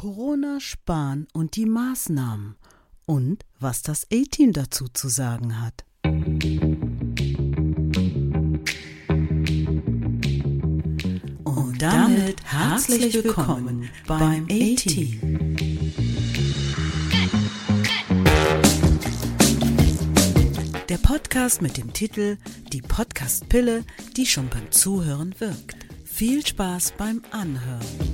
Corona, Spahn und die Maßnahmen und was das A-Team dazu zu sagen hat. Und damit herzlich willkommen beim A-Team. Der Podcast mit dem Titel Die Podcast-Pille, die schon beim Zuhören wirkt. Viel Spaß beim Anhören.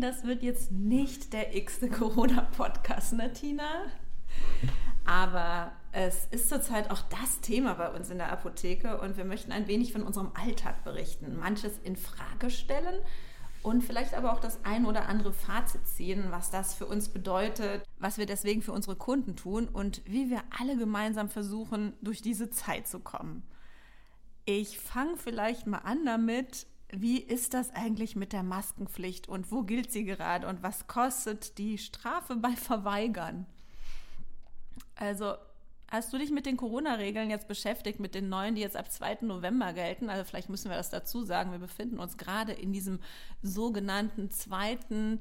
Das wird jetzt nicht der x-te Corona-Podcast, ne? Aber es ist zurzeit auch das Thema bei uns in der Apotheke und wir möchten ein wenig von unserem Alltag berichten, manches in Frage stellen und vielleicht aber auch das ein oder andere Fazit ziehen, was das für uns bedeutet, was wir deswegen für unsere Kunden tun und wie wir alle gemeinsam versuchen, durch diese Zeit zu kommen. Ich fange vielleicht mal an damit, wie ist das eigentlich mit der Maskenpflicht und wo gilt sie gerade und was kostet die Strafe bei Verweigern? Also, hast du dich mit den Corona-Regeln jetzt beschäftigt, mit den neuen, die jetzt ab 2. November gelten? Also, vielleicht müssen wir das dazu sagen. Wir befinden uns gerade in diesem sogenannten zweiten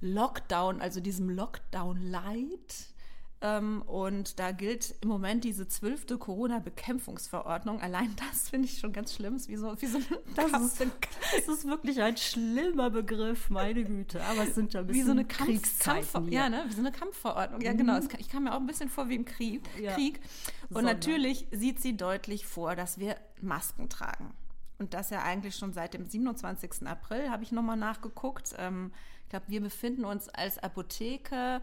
Lockdown, also diesem Lockdown-Light. Ähm, und da gilt im Moment diese zwölfte Corona-Bekämpfungsverordnung. Allein das finde ich schon ganz schlimm. Wie so, wie so das, ist, das ist wirklich ein schlimmer Begriff, meine Güte. Aber es sind ja ein bisschen wie so eine Kampf, ja, ne? wie so eine Kampfverordnung. Ja, genau. Mhm. Ich kam mir auch ein bisschen vor wie im Krieg. Ja. Krieg. Und Sonne. natürlich sieht sie deutlich vor, dass wir Masken tragen. Und das ja eigentlich schon seit dem 27. April, habe ich nochmal nachgeguckt. Ähm, ich glaube, wir befinden uns als Apotheke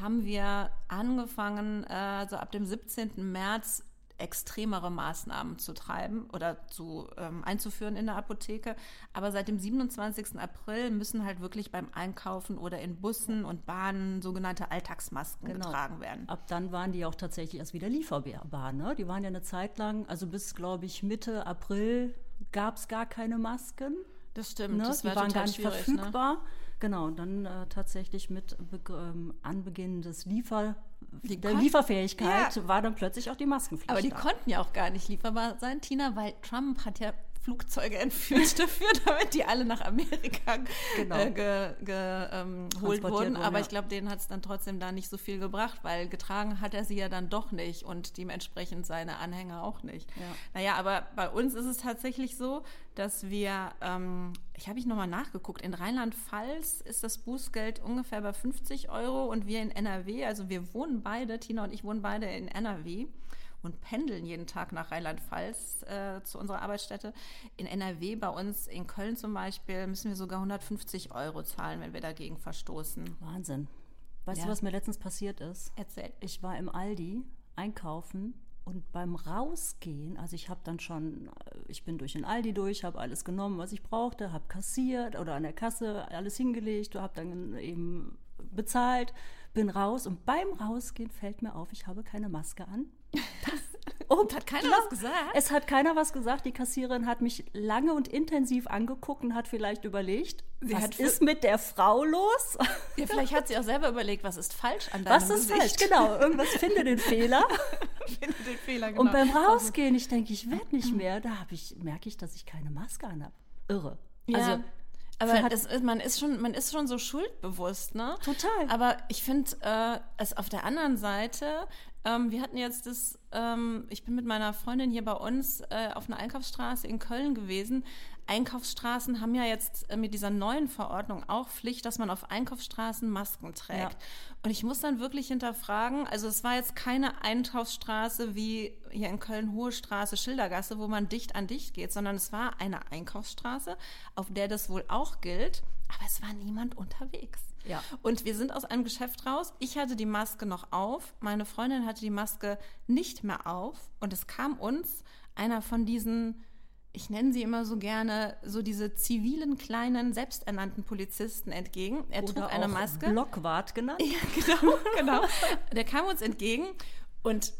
haben wir angefangen, äh, so ab dem 17. März extremere Maßnahmen zu treiben oder zu ähm, einzuführen in der Apotheke. Aber seit dem 27. April müssen halt wirklich beim Einkaufen oder in Bussen und Bahnen sogenannte Alltagsmasken genau. getragen werden. Ab dann waren die auch tatsächlich erst wieder lieferbar. Ne? Die waren ja eine Zeit lang, also bis glaube ich Mitte April gab es gar keine Masken. Das stimmt. Ne? Das die waren gar nicht ne? verfügbar. Ne? Genau, dann äh, tatsächlich mit ähm, Anbeginn des Liefer, die der Lieferfähigkeit ja. war dann plötzlich auch die Maskenpflicht. Aber die da. konnten ja auch gar nicht lieferbar sein, Tina, weil Trump hat ja Flugzeuge entführt dafür, damit die alle nach Amerika genau. äh, ge, ge, ähm, geholt wurden. Aber ja. ich glaube, denen hat es dann trotzdem da nicht so viel gebracht, weil getragen hat er sie ja dann doch nicht und dementsprechend seine Anhänger auch nicht. Ja. Naja, aber bei uns ist es tatsächlich so, dass wir, ähm, ich habe ich nochmal nachgeguckt, in Rheinland-Pfalz ist das Bußgeld ungefähr bei 50 Euro und wir in NRW, also wir wohnen beide, Tina und ich wohnen beide in NRW und pendeln jeden Tag nach Rheinland-Pfalz äh, zu unserer Arbeitsstätte. In NRW, bei uns in Köln zum Beispiel, müssen wir sogar 150 Euro zahlen, wenn wir dagegen verstoßen. Wahnsinn. Weißt ja. du, was mir letztens passiert ist? Erzähl. Ich war im Aldi einkaufen und beim Rausgehen, also ich habe dann schon, äh, ich bin durch den Aldi durch, habe alles genommen, was ich brauchte, habe kassiert oder an der Kasse alles hingelegt, habe dann eben bezahlt, bin raus und beim Rausgehen fällt mir auf, ich habe keine Maske an. Und hat keiner was gesagt? Es hat keiner was gesagt. Die Kassiererin hat mich lange und intensiv angeguckt und hat vielleicht überlegt, sie was ist mit der Frau los? Ja, vielleicht hat sie auch selber überlegt, was ist falsch an deinem Was ist Gesicht? falsch, genau. Irgendwas finde den Fehler. finde den Fehler, genau. Und beim Rausgehen, ich denke, ich werde nicht mehr, da ich, merke ich, dass ich keine Maske an habe. Irre. Ja. Also aber es, man, ist schon, man ist schon so schuldbewusst, ne? Total. Aber ich finde äh, es auf der anderen Seite, ähm, wir hatten jetzt das, ähm, ich bin mit meiner Freundin hier bei uns äh, auf einer Einkaufsstraße in Köln gewesen. Einkaufsstraßen haben ja jetzt äh, mit dieser neuen Verordnung auch Pflicht, dass man auf Einkaufsstraßen Masken trägt. Ja. Und ich muss dann wirklich hinterfragen, also es war jetzt keine Einkaufsstraße wie hier in Köln Hohe Straße, Schildergasse, wo man dicht an dicht geht, sondern es war eine Einkaufsstraße, auf der das wohl auch gilt, aber es war niemand unterwegs. Ja. Und wir sind aus einem Geschäft raus. Ich hatte die Maske noch auf, meine Freundin hatte die Maske nicht mehr auf und es kam uns einer von diesen ich nenne sie immer so gerne, so diese zivilen, kleinen, selbsternannten Polizisten entgegen. Er Oder trug eine Maske. Blockwart genannt. Ja, genau, genau. Der kam uns entgegen und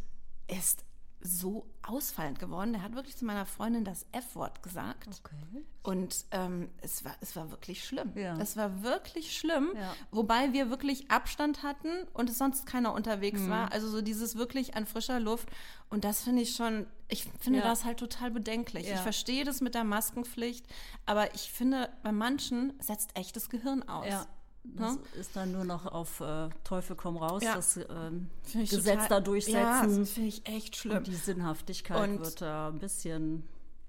ist so ausfallend geworden. Der hat wirklich zu meiner Freundin das F-Wort gesagt. Okay. Und ähm, es, war, es war wirklich schlimm. Ja. Es war wirklich schlimm, ja. wobei wir wirklich Abstand hatten und es sonst keiner unterwegs mhm. war. Also so dieses wirklich an frischer Luft. Und das finde ich schon, ich finde ja. das halt total bedenklich. Ich verstehe das mit der Maskenpflicht, aber ich finde, bei manchen setzt echt das Gehirn aus. Ja. Das ne? ist dann nur noch auf äh, Teufel komm raus, ja. das ähm, Gesetz total, da durchsetzen. Ja, das finde ich echt schlimm. Und die Sinnhaftigkeit und, wird da ein bisschen,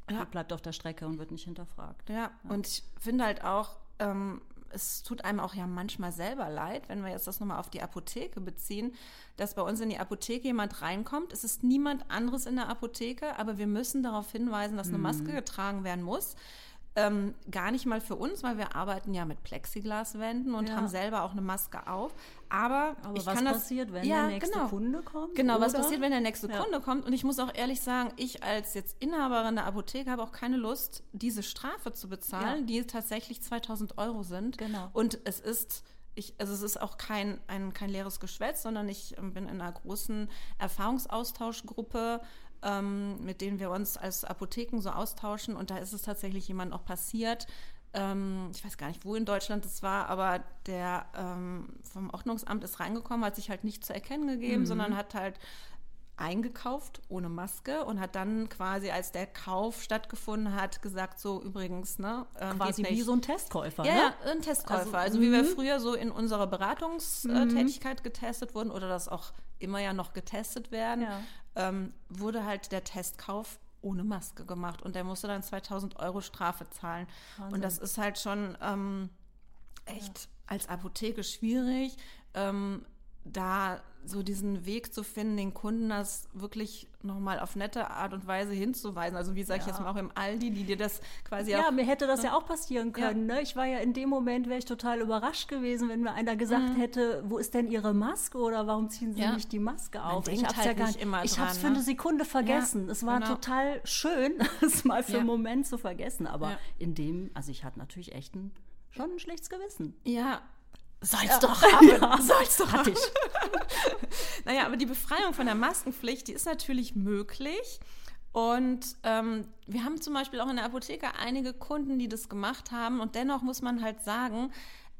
ja. bleibt auf der Strecke und wird nicht hinterfragt. Ja, ja. und ich finde halt auch, ähm, es tut einem auch ja manchmal selber leid, wenn wir jetzt das nochmal auf die Apotheke beziehen, dass bei uns in die Apotheke jemand reinkommt. Es ist niemand anderes in der Apotheke, aber wir müssen darauf hinweisen, dass eine mhm. Maske getragen werden muss. Ähm, gar nicht mal für uns, weil wir arbeiten ja mit Plexiglaswänden und ja. haben selber auch eine Maske auf. Aber, Aber ich was kann das, passiert, wenn ja, der nächste genau. Kunde kommt? Genau, oder? was passiert, wenn der nächste ja. Kunde kommt? Und ich muss auch ehrlich sagen, ich als jetzt Inhaberin der Apotheke habe auch keine Lust, diese Strafe zu bezahlen, die tatsächlich 2000 Euro sind. Genau. Und es ist ich, also es ist auch kein, ein, kein leeres Geschwätz, sondern ich ähm, bin in einer großen Erfahrungsaustauschgruppe ähm, mit denen wir uns als Apotheken so austauschen. Und da ist es tatsächlich jemand auch passiert. Ähm, ich weiß gar nicht, wo in Deutschland das war, aber der ähm, vom Ordnungsamt ist reingekommen, hat sich halt nicht zu erkennen gegeben, mhm. sondern hat halt eingekauft ohne Maske und hat dann quasi, als der Kauf stattgefunden hat, gesagt, so übrigens, ne? Ähm, quasi wie so ein Testkäufer, ja, ne? Ja, ein Testkäufer. Also, also wie wir mhm. früher so in unserer Beratungstätigkeit mhm. getestet wurden oder das auch immer ja noch getestet werden, ja ähm, wurde halt der Testkauf ohne Maske gemacht und der musste dann 2000 Euro Strafe zahlen. Wahnsinn. Und das ist halt schon ähm, echt ja. als Apotheke schwierig, ähm, da so diesen Weg zu finden, den Kunden das wirklich nochmal auf nette Art und Weise hinzuweisen. Also wie sage ich jetzt mal auch im Aldi, die dir das quasi Ja, auch, mir hätte das ne? ja auch passieren können. Ja. Ne? Ich war ja in dem Moment, wäre ich total überrascht gewesen, wenn mir einer gesagt mhm. hätte, wo ist denn Ihre Maske oder warum ziehen Sie ja. nicht die Maske auf? ich habe halt ja gar nicht immer Ich habe es für eine Sekunde vergessen. Ja, es war genau. total schön, es mal für einen Moment zu vergessen. Aber in dem, also ich hatte natürlich echt ein, schon ein schlechtes Gewissen. Ja, Soll's ja. doch haben. Ja. Soll's doch Hatte ich. naja, aber die Befreiung von der Maskenpflicht, die ist natürlich möglich. Und ähm, wir haben zum Beispiel auch in der Apotheke einige Kunden, die das gemacht haben. Und dennoch muss man halt sagen,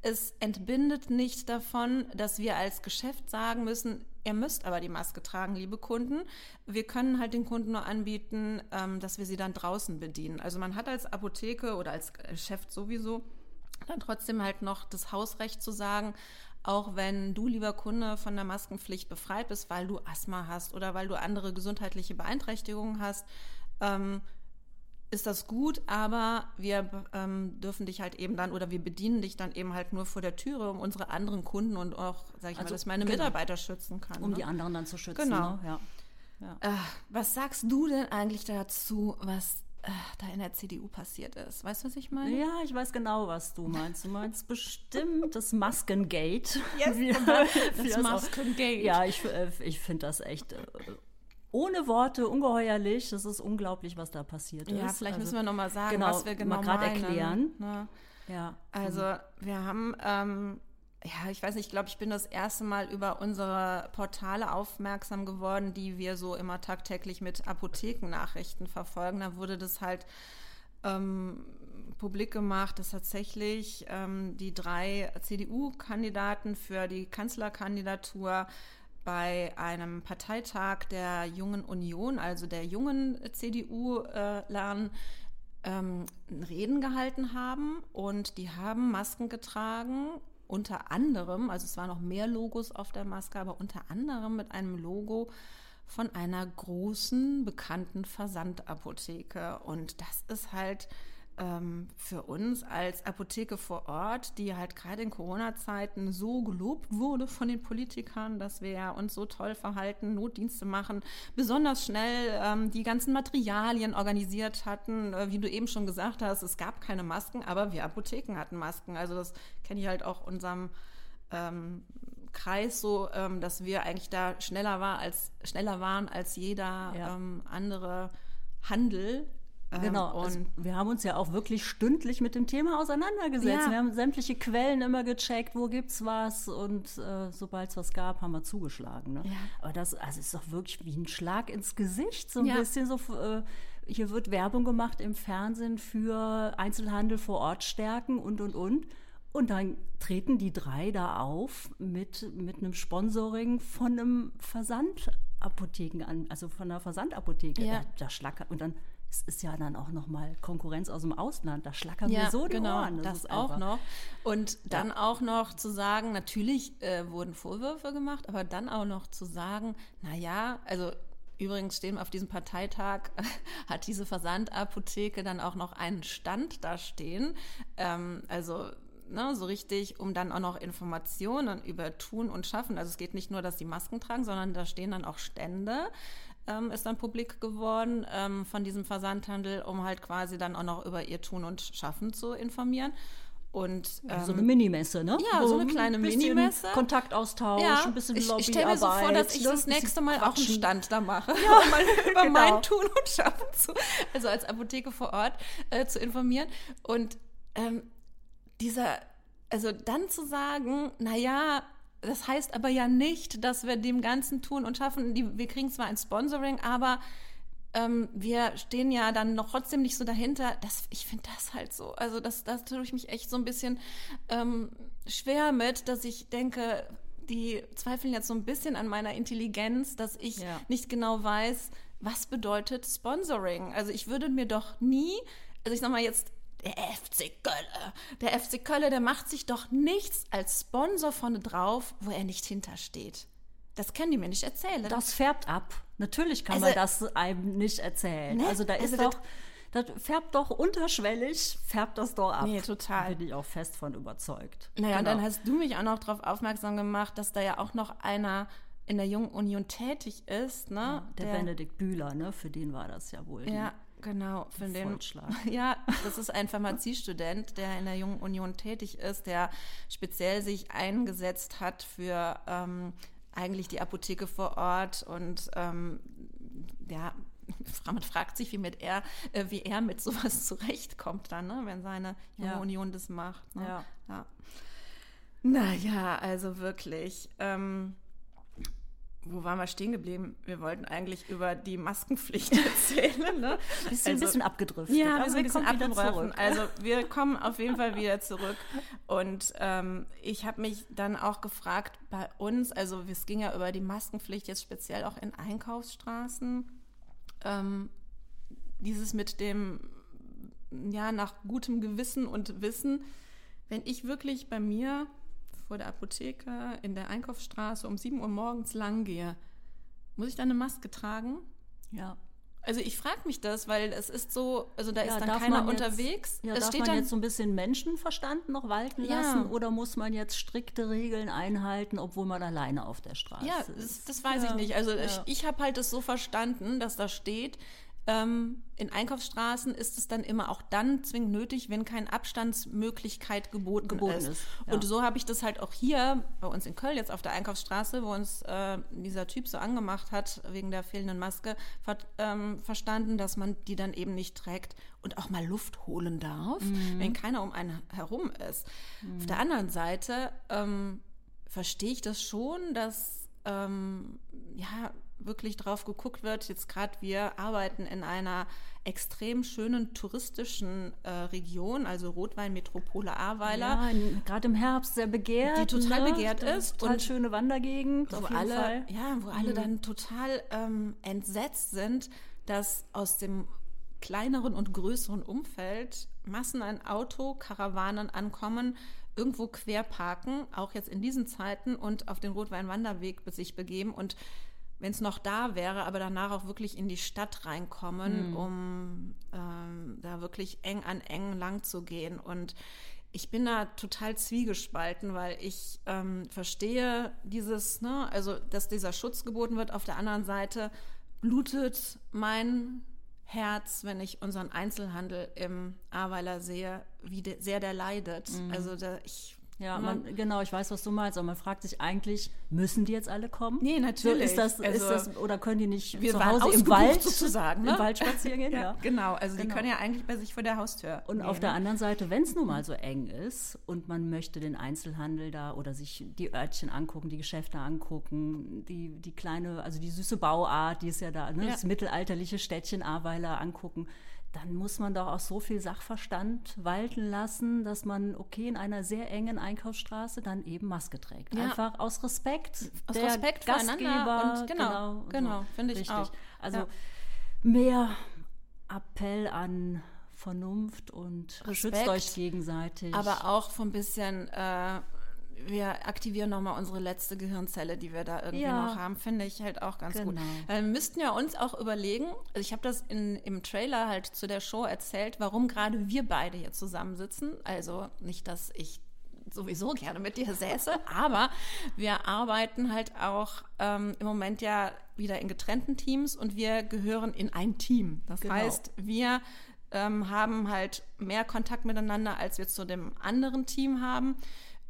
es entbindet nicht davon, dass wir als Geschäft sagen müssen, ihr müsst aber die Maske tragen, liebe Kunden. Wir können halt den Kunden nur anbieten, ähm, dass wir sie dann draußen bedienen. Also man hat als Apotheke oder als Geschäft sowieso dann trotzdem halt noch das Hausrecht zu sagen, auch wenn du, lieber Kunde, von der Maskenpflicht befreit bist, weil du Asthma hast oder weil du andere gesundheitliche Beeinträchtigungen hast, ähm, ist das gut, aber wir ähm, dürfen dich halt eben dann oder wir bedienen dich dann eben halt nur vor der Türe, um unsere anderen Kunden und auch, sag ich also, mal, dass meine genau. Mitarbeiter schützen kann. Um ne? die anderen dann zu schützen. Genau. Ne? Ja. Ja. Äh, was sagst du denn eigentlich dazu, was da in der CDU passiert ist. Weißt du, was ich meine? Ja, ich weiß genau, was du meinst. Du meinst bestimmt das Maskengate. Yes, wie, das Maskengate. Ja, ich, äh, ich finde das echt äh, ohne Worte ungeheuerlich. Das ist unglaublich, was da passiert ist. Ja, vielleicht also, müssen wir nochmal sagen, genau, was wir genau mal gerade erklären. Ne? Ja. Also wir haben ähm, ja, ich weiß nicht, ich glaube, ich bin das erste Mal über unsere Portale aufmerksam geworden, die wir so immer tagtäglich mit Apothekennachrichten verfolgen. Da wurde das halt ähm, publik gemacht, dass tatsächlich ähm, die drei CDU-Kandidaten für die Kanzlerkandidatur bei einem Parteitag der Jungen Union, also der jungen CDU, äh, lernen, ähm, Reden gehalten haben und die haben Masken getragen unter anderem, also es waren noch mehr Logos auf der Maske, aber unter anderem mit einem Logo von einer großen, bekannten Versandapotheke. Und das ist halt ähm, für uns als Apotheke vor Ort, die halt gerade in Corona-Zeiten so gelobt wurde von den Politikern, dass wir uns so toll verhalten, Notdienste machen, besonders schnell ähm, die ganzen Materialien organisiert hatten. Äh, wie du eben schon gesagt hast, es gab keine Masken, aber wir Apotheken hatten Masken. Also das kenne ich halt auch unserem ähm, Kreis so, ähm, dass wir eigentlich da schneller war als schneller waren als jeder ja. ähm, andere Handel genau, und also wir haben uns ja auch wirklich stündlich mit dem Thema auseinandergesetzt. Ja. Wir haben sämtliche Quellen immer gecheckt, wo gibt's was und äh, sobald es was gab, haben wir zugeschlagen. Ne? Ja. Aber das also ist doch wirklich wie ein Schlag ins Gesicht, so ein ja. bisschen so. Äh, hier wird Werbung gemacht im Fernsehen für Einzelhandel vor Ort stärken und und und. Und dann treten die drei da auf mit, mit einem Sponsoring von einem Versandapotheken an, also von einer Versandapotheke. Ja. Da, da schlackert und dann es ist ja dann auch noch mal Konkurrenz aus dem Ausland. Da schlackern ja, wir so die genau, Ohren. Das, das auch noch. Und dann ja. auch noch zu sagen, natürlich äh, wurden Vorwürfe gemacht, aber dann auch noch zu sagen, na ja, also Übrigens stehen auf diesem Parteitag, hat diese Versandapotheke dann auch noch einen Stand da stehen. Ähm, also ne, so richtig, um dann auch noch Informationen über Tun und Schaffen. Also es geht nicht nur, dass die Masken tragen, sondern da stehen dann auch Stände. Ähm, ist dann publik geworden ähm, von diesem Versandhandel, um halt quasi dann auch noch über ihr Tun und Schaffen zu informieren. Und, ähm, so eine Minimesse, ne? Ja, Wo so eine kleine Minimesse. Kontaktaustausch, ja, ein bisschen Lobbyarbeit. Ich, ich stelle mir so vor, dass ich ne? das nächste Mal auch einen Stand da mache, ja, um mal über genau. mein Tun und Schaffen zu, also als Apotheke vor Ort äh, zu informieren. Und ähm, dieser, also dann zu sagen, naja, das heißt aber ja nicht, dass wir dem Ganzen tun und schaffen, die, wir kriegen zwar ein Sponsoring, aber ähm, wir stehen ja dann noch trotzdem nicht so dahinter. Das, ich finde das halt so. Also das, das tue ich mich echt so ein bisschen ähm, schwer mit, dass ich denke, die zweifeln jetzt so ein bisschen an meiner Intelligenz, dass ich ja. nicht genau weiß, was bedeutet Sponsoring. Also ich würde mir doch nie, also ich sag mal jetzt der FC Kölle. Der FC Kölle, der macht sich doch nichts als Sponsor vorne drauf, wo er nicht hintersteht. Das können die mir nicht erzählen. Das färbt ab. Natürlich kann also, man das einem nicht erzählen. Ne? Also da ist also doch, das färbt doch unterschwellig, färbt das doch ab. Nee, total. Bin ich auch fest von überzeugt. Naja, genau. und dann hast du mich auch noch darauf aufmerksam gemacht, dass da ja auch noch einer in der Jungen Union tätig ist, ne? Ja, der, der, Benedikt Bühler, ne? Für den war das ja wohl. Ja, Genau, für den Ja, das ist ein Pharmaziestudent, der in der Jungen Union tätig ist, der speziell sich eingesetzt hat für ähm, eigentlich die Apotheke vor Ort und ähm, ja, man fragt sich, wie, mit er, äh, wie er mit sowas zurechtkommt dann, ne, wenn seine Junge ja. Union das macht. Ne? Ja. ja. Naja, also wirklich. Ähm, wo waren wir stehen geblieben? Wir wollten eigentlich über die Maskenpflicht erzählen. Ne? Bist also, ein bisschen abgedriftet. Ja, wir sind ein bisschen abgedriftet. Also wir kommen auf jeden Fall wieder zurück. Und ähm, ich habe mich dann auch gefragt, bei uns, also es ging ja über die Maskenpflicht jetzt speziell auch in Einkaufsstraßen, ähm, dieses mit dem, ja, nach gutem Gewissen und Wissen, wenn ich wirklich bei mir vor der Apotheke in der Einkaufsstraße um 7 Uhr morgens lang gehe, muss ich dann eine Maske tragen? Ja. Also ich frage mich das, weil es ist so, also da ja, ist dann keiner jetzt, unterwegs. Ja, es darf man dann, jetzt so ein bisschen Menschenverstand noch walten lassen ja. oder muss man jetzt strikte Regeln einhalten, obwohl man alleine auf der Straße ja, ist? Ja, das, das, weiß ich nicht. Also ich, ich habe halt das so verstanden, dass da steht, ähm, in Einkaufsstraßen ist es dann immer auch dann zwingend nötig, wenn keine Abstandsmöglichkeit geboten, geboten ist. ist ja. Und so habe ich das halt auch hier bei uns in Köln jetzt auf der Einkaufsstraße, wo uns äh, dieser Typ so angemacht hat wegen der fehlenden Maske, ver ähm, verstanden, dass man die dann eben nicht trägt und auch mal Luft holen darf, mhm. wenn keiner um einen herum ist. Mhm. Auf der anderen Seite ähm, verstehe ich das schon, dass ähm, ja wirklich drauf geguckt wird. Jetzt gerade wir arbeiten in einer extrem schönen touristischen äh, Region, also Rotweinmetropole Ahrweiler. Ja, gerade im Herbst sehr begehrt. Die total ne? begehrt ist. Total und schöne Wandergegend. Wo alle, Fall. Ja, wo mhm. alle dann total ähm, entsetzt sind, dass aus dem kleineren und größeren Umfeld Massen an Autokarawanen ankommen, irgendwo quer parken, auch jetzt in diesen Zeiten und auf den Rotweinwanderweg sich begeben und wenn es noch da wäre, aber danach auch wirklich in die Stadt reinkommen, mhm. um ähm, da wirklich eng an eng lang zu gehen. Und ich bin da total zwiegespalten, weil ich ähm, verstehe dieses, ne, also dass dieser Schutz geboten wird. Auf der anderen Seite blutet mein Herz, wenn ich unseren Einzelhandel im Ahrweiler sehe, wie de, sehr der leidet. Mhm. Also da, ich Ja, man, genau, ich weiß, was du meinst, aber man fragt sich eigentlich, müssen die jetzt alle kommen? Nee, natürlich. So, ist, das, also, ist das, oder können die nicht wir zu Hause im Wald sozusagen, ne? im Wald spazieren gehen? ja, ja, genau. Also genau. die können ja eigentlich bei sich vor der Haustür. Und nehmen. auf der anderen Seite, wenn es nun mal so eng ist und man möchte den Einzelhandel da oder sich die Örtchen angucken, die Geschäfte angucken, die, die kleine, also die süße Bauart, die ist ja da, ne? Ja. das mittelalterliche Städtchen Ahrweiler angucken, dann muss man doch auch so viel Sachverstand walten lassen, dass man, okay, in einer sehr engen Einkaufsstraße dann eben Maske trägt. Ja. Einfach aus Respekt. Aus Respekt Gastgeber. Und genau, genau, genau so. finde ich Richtig. auch. Also ja. mehr Appell an Vernunft und Respekt, schützt euch gegenseitig. Aber auch von ein bisschen äh, wir aktivieren nochmal unsere letzte Gehirnzelle, die wir da irgendwie ja. noch haben, finde ich halt auch ganz genau. gut. Wir müssten ja uns auch überlegen, also ich habe das in, im Trailer halt zu der Show erzählt, warum gerade wir beide hier zusammensitzen. Also nicht, dass ich sowieso gerne mit dir säße, aber wir arbeiten halt auch ähm, im Moment ja wieder in getrennten Teams und wir gehören in ein Team. Das genau. heißt, wir ähm, haben halt mehr Kontakt miteinander, als wir zu dem anderen Team haben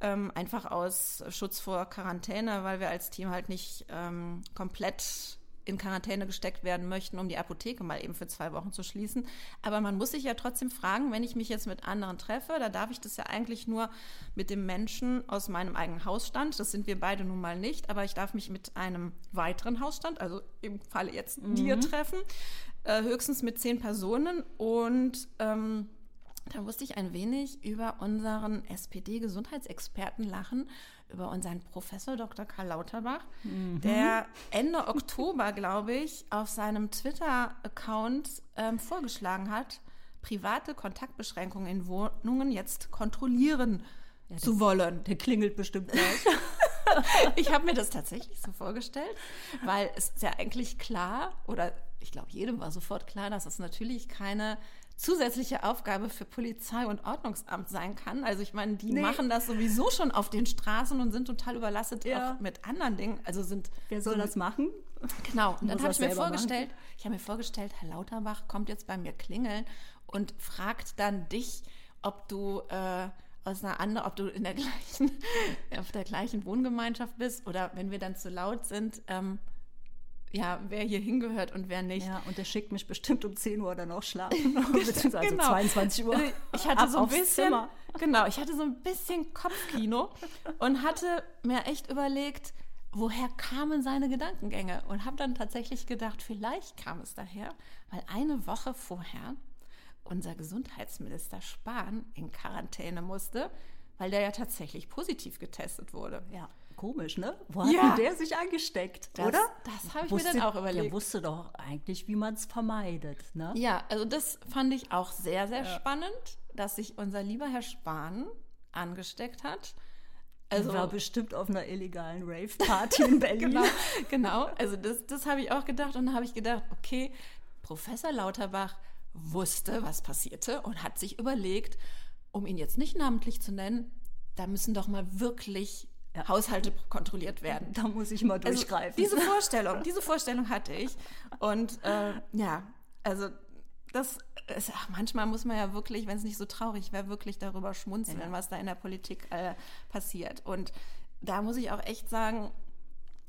ähm, einfach aus Schutz vor Quarantäne, weil wir als Team halt nicht ähm, komplett in Quarantäne gesteckt werden möchten, um die Apotheke mal eben für zwei Wochen zu schließen. Aber man muss sich ja trotzdem fragen, wenn ich mich jetzt mit anderen treffe, da darf ich das ja eigentlich nur mit dem Menschen aus meinem eigenen Hausstand. Das sind wir beide nun mal nicht, aber ich darf mich mit einem weiteren Hausstand, also im Falle jetzt mhm. dir treffen, äh, höchstens mit zehn Personen und ähm, da musste ich ein wenig über unseren SPD-Gesundheitsexperten lachen, über unseren Professor Dr. Karl Lauterbach, mhm. der Ende Oktober, glaube ich, auf seinem Twitter-Account ähm, vorgeschlagen hat, private Kontaktbeschränkungen in Wohnungen jetzt kontrollieren ja, zu wollen. Der klingelt bestimmt gleich. ich habe mir das tatsächlich so vorgestellt, weil es ist ja eigentlich klar, oder ich glaube, jedem war sofort klar, dass es natürlich keine zusätzliche Aufgabe für Polizei und Ordnungsamt sein kann. Also ich meine, die nee. machen das sowieso schon auf den Straßen und sind total überlastet ja. auch mit anderen Dingen. Also sind wer soll so, das machen? Genau. Und dann habe ich mir vorgestellt, machen? ich habe mir vorgestellt, Herr Lauterbach kommt jetzt bei mir klingeln und fragt dann dich, ob du äh, aus einer anderen, ob du in der gleichen, auf der gleichen Wohngemeinschaft bist oder wenn wir dann zu laut sind. Ähm, ja, wer hier hingehört und wer nicht. Ja, und der schickt mich bestimmt um 10 Uhr dann auch schlafen, beziehungsweise genau. 22 Uhr. Ich hatte so ein bisschen, Zimmer. genau, ich hatte so ein bisschen Kopfkino und hatte mir echt überlegt, woher kamen seine Gedankengänge und habe dann tatsächlich gedacht, vielleicht kam es daher, weil eine Woche vorher unser Gesundheitsminister Spahn in Quarantäne musste, weil der ja tatsächlich positiv getestet wurde. Ja. Komisch, ne? Wo hat ja. der sich angesteckt, das, oder? Das habe ich wusste, mir dann auch überlegt. Der wusste doch eigentlich, wie man es vermeidet, ne? Ja, also das fand ich auch sehr, sehr ja. spannend, dass sich unser lieber Herr Spahn angesteckt hat. Also war bestimmt auf einer illegalen Rave-Party in Berlin. genau, genau, also das, das habe ich auch gedacht und dann habe ich gedacht, okay, Professor Lauterbach wusste, was passierte und hat sich überlegt, um ihn jetzt nicht namentlich zu nennen, da müssen doch mal wirklich ja. Haushalte kontrolliert werden. Da muss ich mal also durchgreifen. Also, diese Vorstellung, diese Vorstellung hatte ich. Und äh, ja, also das ist, ach, manchmal muss man ja wirklich, wenn es nicht so traurig wäre, wirklich darüber schmunzeln, ja. was da in der Politik äh, passiert. Und da muss ich auch echt sagen,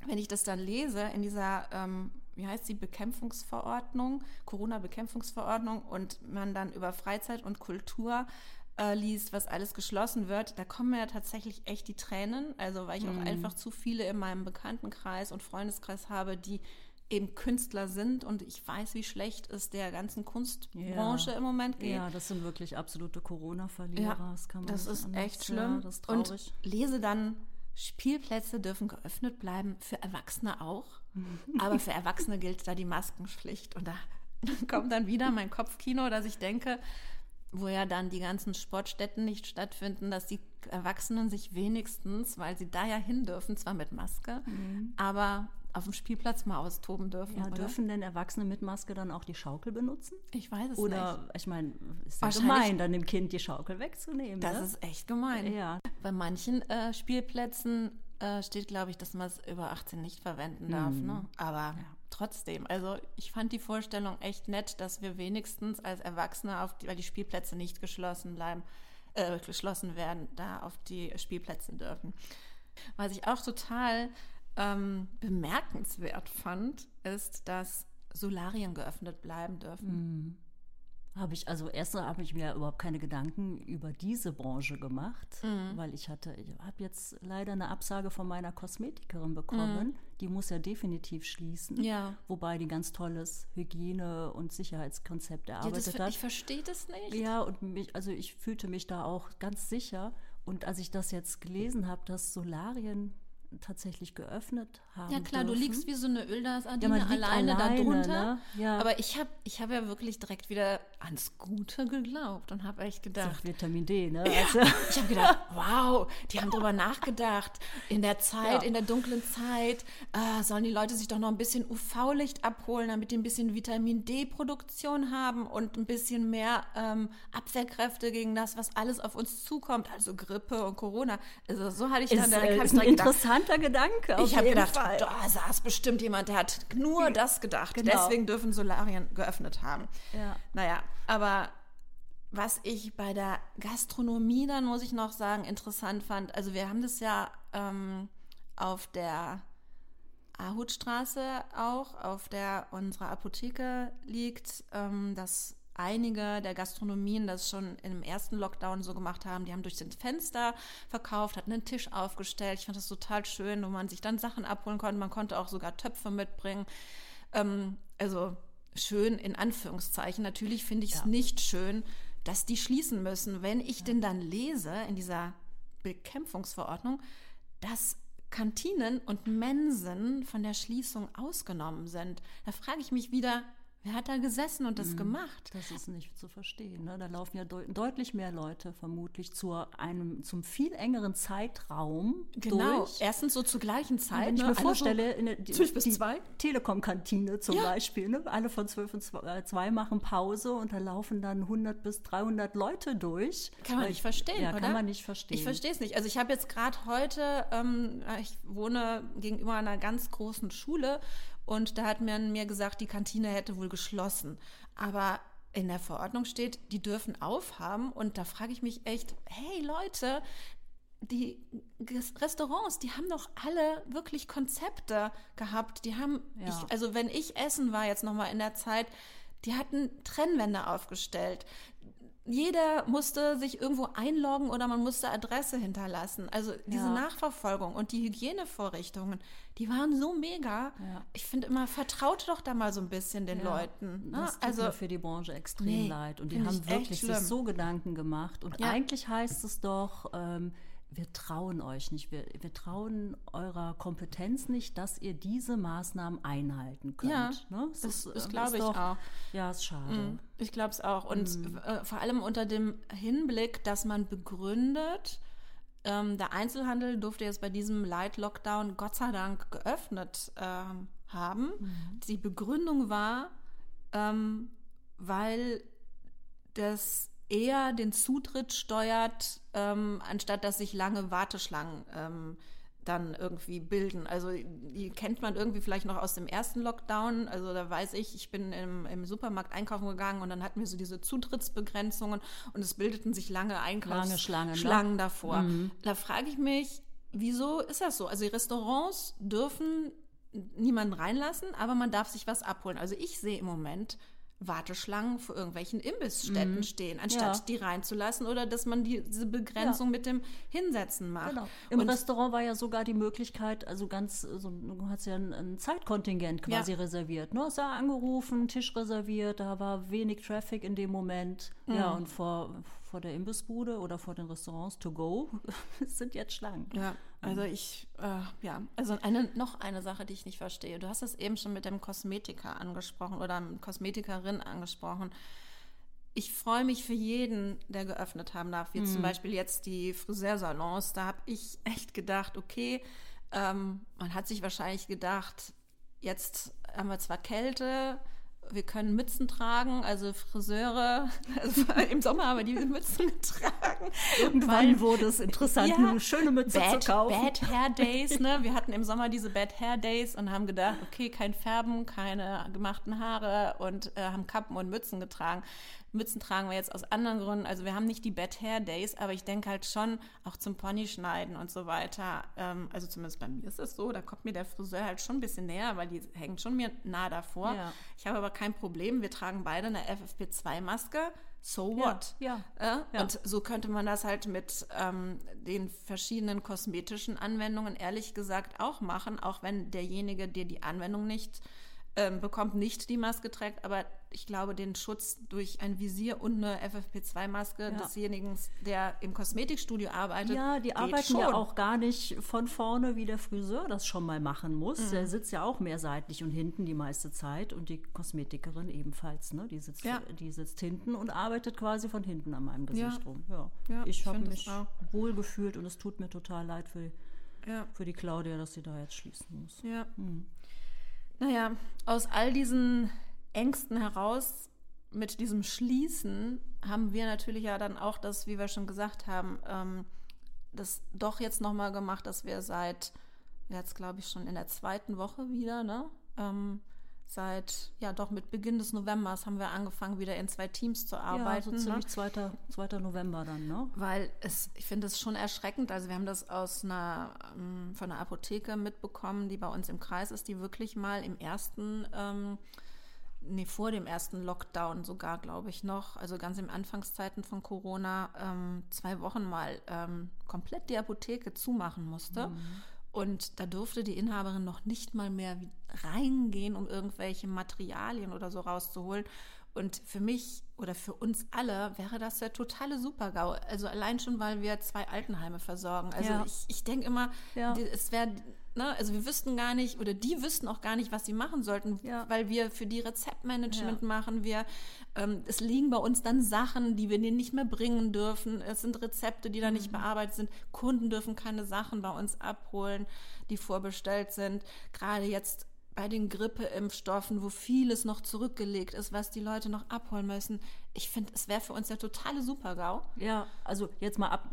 wenn ich das dann lese in dieser, ähm, wie heißt die, Bekämpfungsverordnung, Corona-Bekämpfungsverordnung und man dann über Freizeit und Kultur äh, liest, was alles geschlossen wird, da kommen mir ja tatsächlich echt die Tränen. Also weil ich mhm. auch einfach zu viele in meinem Bekanntenkreis und Freundeskreis habe, die eben Künstler sind und ich weiß, wie schlecht es der ganzen Kunstbranche ja. im Moment geht. Ja, das sind wirklich absolute Corona-Verlierer. Ja, das, das ist echt schlimm. Ja, ist und lese dann, Spielplätze dürfen geöffnet bleiben, für Erwachsene auch. Aber für Erwachsene gilt da die Maskenpflicht. Und da kommt dann wieder mein Kopfkino, dass ich denke, wo ja dann die ganzen Sportstätten nicht stattfinden, dass die Erwachsenen sich wenigstens, weil sie da ja hin dürfen, zwar mit Maske, mhm. aber auf dem Spielplatz mal austoben dürfen. Ja, dürfen denn Erwachsene mit Maske dann auch die Schaukel benutzen? Ich weiß es oder, nicht. Oder, ich meine, ist ja gemein, dann dem Kind die Schaukel wegzunehmen. Das ne? ist echt gemein. Ja. Bei manchen äh, Spielplätzen äh, steht, glaube ich, dass man es über 18 nicht verwenden darf. Mhm. Ne? Aber ja trotzdem, also ich fand die Vorstellung echt nett, dass wir wenigstens als Erwachsene, auf die, weil die Spielplätze nicht geschlossen bleiben, äh, geschlossen werden, da auf die Spielplätze dürfen. Was ich auch total ähm, bemerkenswert fand, ist, dass Solarien geöffnet bleiben dürfen. Mhm. Habe ich, also erst habe ich mir überhaupt keine Gedanken über diese Branche gemacht, mhm. weil ich hatte, ich habe jetzt leider eine Absage von meiner Kosmetikerin bekommen. Mhm. Die muss ja definitiv schließen. Ja. Wobei die ganz tolles Hygiene- und Sicherheitskonzept erarbeitet ja, das, hat. Ich verstehe das nicht. Ja, und mich, also ich fühlte mich da auch ganz sicher. Und als ich das jetzt gelesen habe, dass Solarien tatsächlich geöffnet haben. Ja klar, dürfen. du liegst wie so eine Öldas-Adine ja, alleine, alleine darunter. Ne? Ja. Aber ich habe ich hab ja wirklich direkt wieder ans Gute geglaubt und habe echt gedacht. Vitamin D, ne? Ja, also. Ich habe gedacht, wow, die haben drüber nachgedacht. In der Zeit, in der dunklen Zeit, äh, sollen die Leute sich doch noch ein bisschen UV-Licht abholen, damit die ein bisschen Vitamin D-Produktion haben und ein bisschen mehr ähm, Abwehrkräfte gegen das, was alles auf uns zukommt, also Grippe und Corona. Also so hatte ich dann direkt, äh, direkt gedacht interessanter Gedanke. ich habe gedacht, Fall. da saß bestimmt jemand, der hat nur das gedacht. Genau. Deswegen dürfen Solarien geöffnet haben. Ja. Naja, aber was ich bei der Gastronomie dann, muss ich noch sagen, interessant fand, also wir haben das ja ähm, auf der Ahutstraße auch, auf der unsere Apotheke liegt, ähm, das einige der Gastronomien das schon im ersten Lockdown so gemacht haben. Die haben durch das Fenster verkauft, hatten einen Tisch aufgestellt. Ich fand das total schön, wo man sich dann Sachen abholen konnte. Man konnte auch sogar Töpfe mitbringen. Ähm, also schön in Anführungszeichen. Natürlich finde ich es ja. nicht schön, dass die schließen müssen. Wenn ich ja. denn dann lese in dieser Bekämpfungsverordnung, dass Kantinen und Mensen von der Schließung ausgenommen sind, da frage ich mich wieder, Wer hat da gesessen und das mhm. gemacht? Das ist nicht zu verstehen. Ne? Da laufen ja deut deutlich mehr Leute vermutlich zu einem zum viel engeren Zeitraum genau. durch. Erstens so zur gleichen Zeit. Wenn ich ne? mir vorstelle, so in die, die Telekom-Kantine zum ja. Beispiel, ne? alle von 12 und 2 machen Pause und da laufen dann 100 bis 300 Leute durch. Kann man nicht verstehen, ja, oder? kann man nicht verstehen. Ich verstehe es nicht. Also ich habe jetzt gerade heute, ähm, ich wohne gegenüber einer ganz großen Schule und da hat man mir gesagt, die Kantine hätte wohl geschlossen. Aber in der Verordnung steht, die dürfen aufhaben. Und da frage ich mich echt, hey Leute, die Restaurants, die haben doch alle wirklich Konzepte gehabt. Die haben, ja. ich, also wenn ich essen war jetzt nochmal in der Zeit, die hatten Trennwände aufgestellt jeder musste sich irgendwo einloggen oder man musste Adresse hinterlassen. Also diese ja. Nachverfolgung und die Hygienevorrichtungen, die waren so mega. Ja. Ich finde immer, vertraut doch da mal so ein bisschen den ja. Leuten. Ne? Das tut also mir für die Branche extrem nee, leid. Und die haben wirklich sich so Gedanken gemacht. Und eigentlich heißt es doch, ähm, wir trauen euch nicht, wir, wir trauen eurer Kompetenz nicht, dass ihr diese Maßnahmen einhalten könnt. Ja, ne? das, das, das glaube ich doch, auch. Ja, ist schade. Mm, ich glaube es auch. Und mm. äh, vor allem unter dem Hinblick, dass man begründet, ähm, der Einzelhandel durfte jetzt bei diesem Light-Lockdown Gott sei Dank geöffnet ähm, haben. Mm. Die Begründung war, ähm, weil das eher den Zutritt steuert, ähm, anstatt dass sich lange Warteschlangen ähm, dann irgendwie bilden. Also die kennt man irgendwie vielleicht noch aus dem ersten Lockdown. Also da weiß ich, ich bin im, im Supermarkt einkaufen gegangen und dann hatten wir so diese Zutrittsbegrenzungen und es bildeten sich lange Einkaufsschlangen Schlangen, ne? davor. Mhm. Da frage ich mich, wieso ist das so? Also die Restaurants dürfen niemanden reinlassen, aber man darf sich was abholen. Also ich sehe im Moment Warteschlangen vor irgendwelchen Imbissstätten mhm. stehen, anstatt ja. die reinzulassen oder dass man diese Begrenzung ja. mit dem Hinsetzen macht. Genau. Im Und Restaurant war ja sogar die Möglichkeit, also ganz, so, du hast ja ein, ein Zeitkontingent quasi ja. reserviert. Du hast ja angerufen, Tisch reserviert, da war wenig Traffic in dem Moment. Mhm. Ja, und vor, vor der Imbissbude oder vor den Restaurants to go sind jetzt Schlangen. Ja, also ich, äh, ja, also eine, noch eine Sache, die ich nicht verstehe. Du hast es eben schon mit dem Kosmetiker angesprochen oder Kosmetikerin angesprochen. Ich freue mich für jeden, der geöffnet haben darf, wie mhm. zum Beispiel jetzt die Friseursalons. Da habe ich echt gedacht, okay, ähm, man hat sich wahrscheinlich gedacht, jetzt haben wir zwar Kälte, wir können Mützen tragen, also Friseure. Also Im Sommer haben wir diese Mützen getragen. tragen. Irgendwann Weil, wurde es interessant, ja, eine schöne Mütze bad, zu kaufen. Bad Hair Days, ne? Wir hatten im Sommer diese Bad Hair Days und haben gedacht, okay, kein Färben, keine gemachten Haare und äh, haben Kappen und Mützen getragen. Mützen tragen wir jetzt aus anderen Gründen. Also wir haben nicht die Bad Hair Days, aber ich denke halt schon auch zum Pony schneiden und so weiter. Ähm, also zumindest bei mir ist es so, da kommt mir der Friseur halt schon ein bisschen näher, weil die hängt schon mir nah davor. Ja. Ich habe aber kein Problem. Wir tragen beide eine FFP2-Maske. So what? Ja, ja. Äh? Und so könnte man das halt mit ähm, den verschiedenen kosmetischen Anwendungen ehrlich gesagt auch machen, auch wenn derjenige, der die Anwendung nicht ähm, bekommt, nicht die Maske trägt, aber ich glaube, den Schutz durch ein Visier und eine FFP2-Maske ja. desjenigen, der im Kosmetikstudio arbeitet. Ja, die arbeiten schon. ja auch gar nicht von vorne, wie der Friseur das schon mal machen muss. Mhm. Der sitzt ja auch mehr seitlich und hinten die meiste Zeit und die Kosmetikerin ebenfalls. Ne? Die, sitzt, ja. die sitzt hinten und arbeitet quasi von hinten an meinem Gesicht ja. rum. Ja. ja ich habe mich wohlgefühlt und es tut mir total leid für, für die Claudia, dass sie da jetzt schließen muss. Ja. Mhm. Naja, aus all diesen Ängsten heraus, mit diesem Schließen, haben wir natürlich ja dann auch das, wie wir schon gesagt haben, ähm, das doch jetzt nochmal gemacht, dass wir seit, jetzt glaube ich schon in der zweiten Woche wieder, ne? Ähm, seit, ja doch mit Beginn des Novembers haben wir angefangen, wieder in zwei Teams zu arbeiten. Ja, so ziemlich ne? 2. 2. November dann, ne? Weil es, ich finde es schon erschreckend. Also wir haben das aus einer, ähm, von einer Apotheke mitbekommen, die bei uns im Kreis ist, die wirklich mal im ersten, ähm, nee, vor dem ersten Lockdown sogar, glaube ich, noch, also ganz im Anfangszeiten von Corona, ähm, zwei Wochen mal ähm, komplett die Apotheke zumachen musste. Mhm und da durfte die Inhaberin noch nicht mal mehr reingehen, um irgendwelche Materialien oder so rauszuholen. Und für mich oder für uns alle wäre das der totale Supergau. Also allein schon, weil wir zwei Altenheime versorgen. Also ja. ich, ich denke immer, ja. es wäre Ne? Also wir wüssten gar nicht oder die wüssten auch gar nicht, was sie machen sollten, ja. weil wir für die Rezeptmanagement ja. machen. Wir, ähm, es liegen bei uns dann Sachen, die wir denen nicht mehr bringen dürfen. Es sind Rezepte, die da nicht mhm. bearbeitet sind. Kunden dürfen keine Sachen bei uns abholen, die vorbestellt sind. Gerade jetzt bei den Grippeimpfstoffen, wo vieles noch zurückgelegt ist, was die Leute noch abholen müssen. Ich finde, es wäre für uns der totale Supergau. Ja, also jetzt mal ab,